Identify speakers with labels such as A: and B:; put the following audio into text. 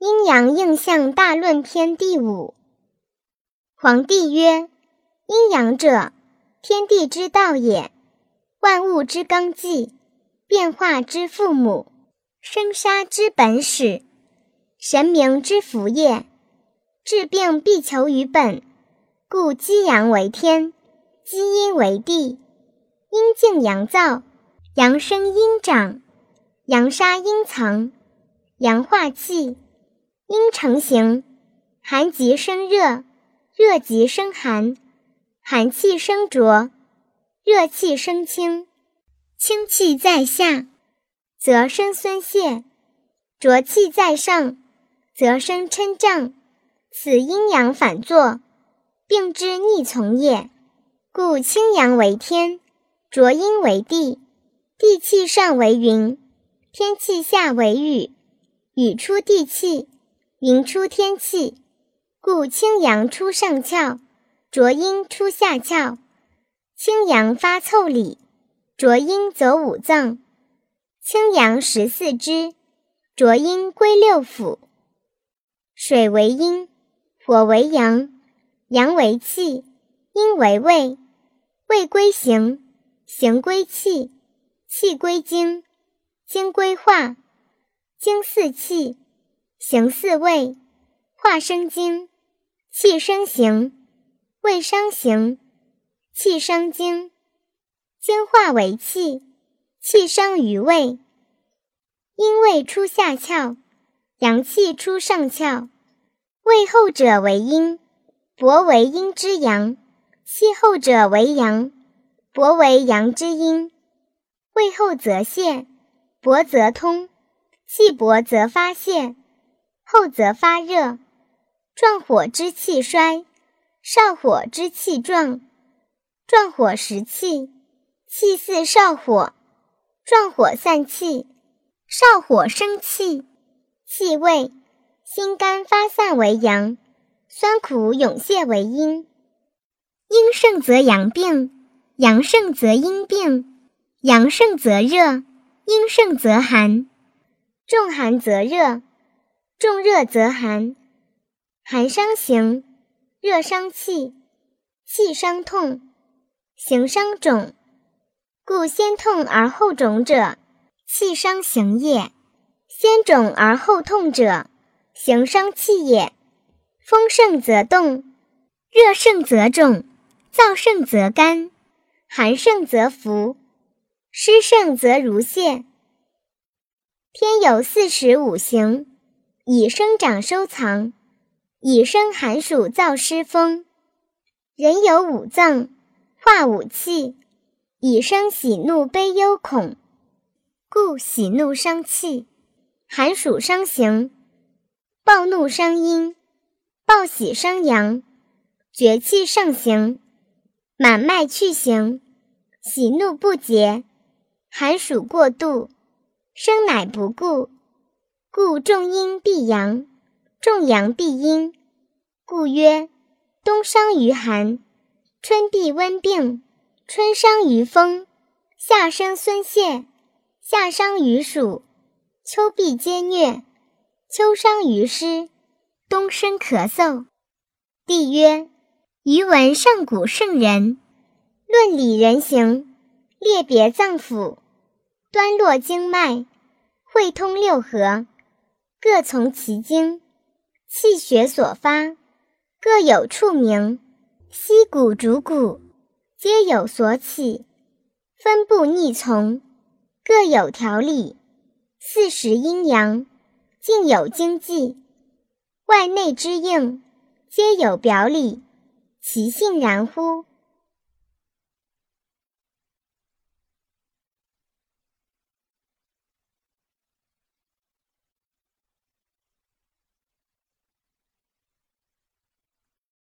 A: 阴阳应象大论篇第五。皇帝曰：阴阳者，天地之道也，万物之纲纪，变化之父母，生杀之本始，神明之福业。治病必求于本，故积阳为天，积阴为地。阴静阳燥，阳生阴长，阳杀阴藏，阳化气。阴成形，寒极生热，热极生寒，寒气生浊，热气生清，清气在下，则生孙泄；浊气在上，则生嗔胀。此阴阳反作，病之逆从也。故清阳为天，浊阴为地，地气上为云，天气下为雨，雨出地气。云出天气，故清阳出上窍，浊阴出下窍。清阳发腠理，浊阴走五脏。清阳十四支，浊阴归六腑。水为阴，火为阳，阳为气，阴为胃，胃归形，形归气，气归经，经归化，经四气。形似胃，化生精，气生形，胃伤形，气伤精，精化为气，气伤于胃。阴胃出下窍，阳气出上窍。胃后者为阴，薄为阴之阳；气后者为阳，薄为阳之阴。胃后则泄，薄则通；气薄则发泄。后则发热，壮火之气衰，少火之气壮。壮火食气，气似少火；壮火散气，少火生气。气味，心肝发散为阳，酸苦涌泄为阴。阴盛则阳病，阳盛则阴病；阳盛则热，阴盛则寒。重寒则热。重热则寒，寒伤形，热伤气，气伤痛，形伤肿。故先痛而后肿者，气伤形也；先肿而后痛者，形伤气也。风盛则动，热盛则肿，燥盛则干，寒盛则浮，湿盛则如泄。天有四时五行。以生长收藏，以生寒暑燥湿风。人有五脏，化五气，以生喜怒悲忧恐。故喜怒伤气，寒暑伤形，暴怒伤阴，暴喜伤阳。绝气上行，满脉去行，喜怒不节，寒暑过度，生乃不顾。故重阴必阳，重阳必阴。故曰：冬伤于寒，春必温病；春伤于风，夏生孙泄；夏伤于暑，秋必皆疟；秋伤于湿，冬生咳嗽。帝曰：余闻上古圣人论理人形，列别脏腑，端络经脉，会通六合。各从其经，气血所发，各有处名。息骨主骨，皆有所起，分布逆从，各有条理。四时阴阳，尽有经纪。外内之应，皆有表里。其性然乎？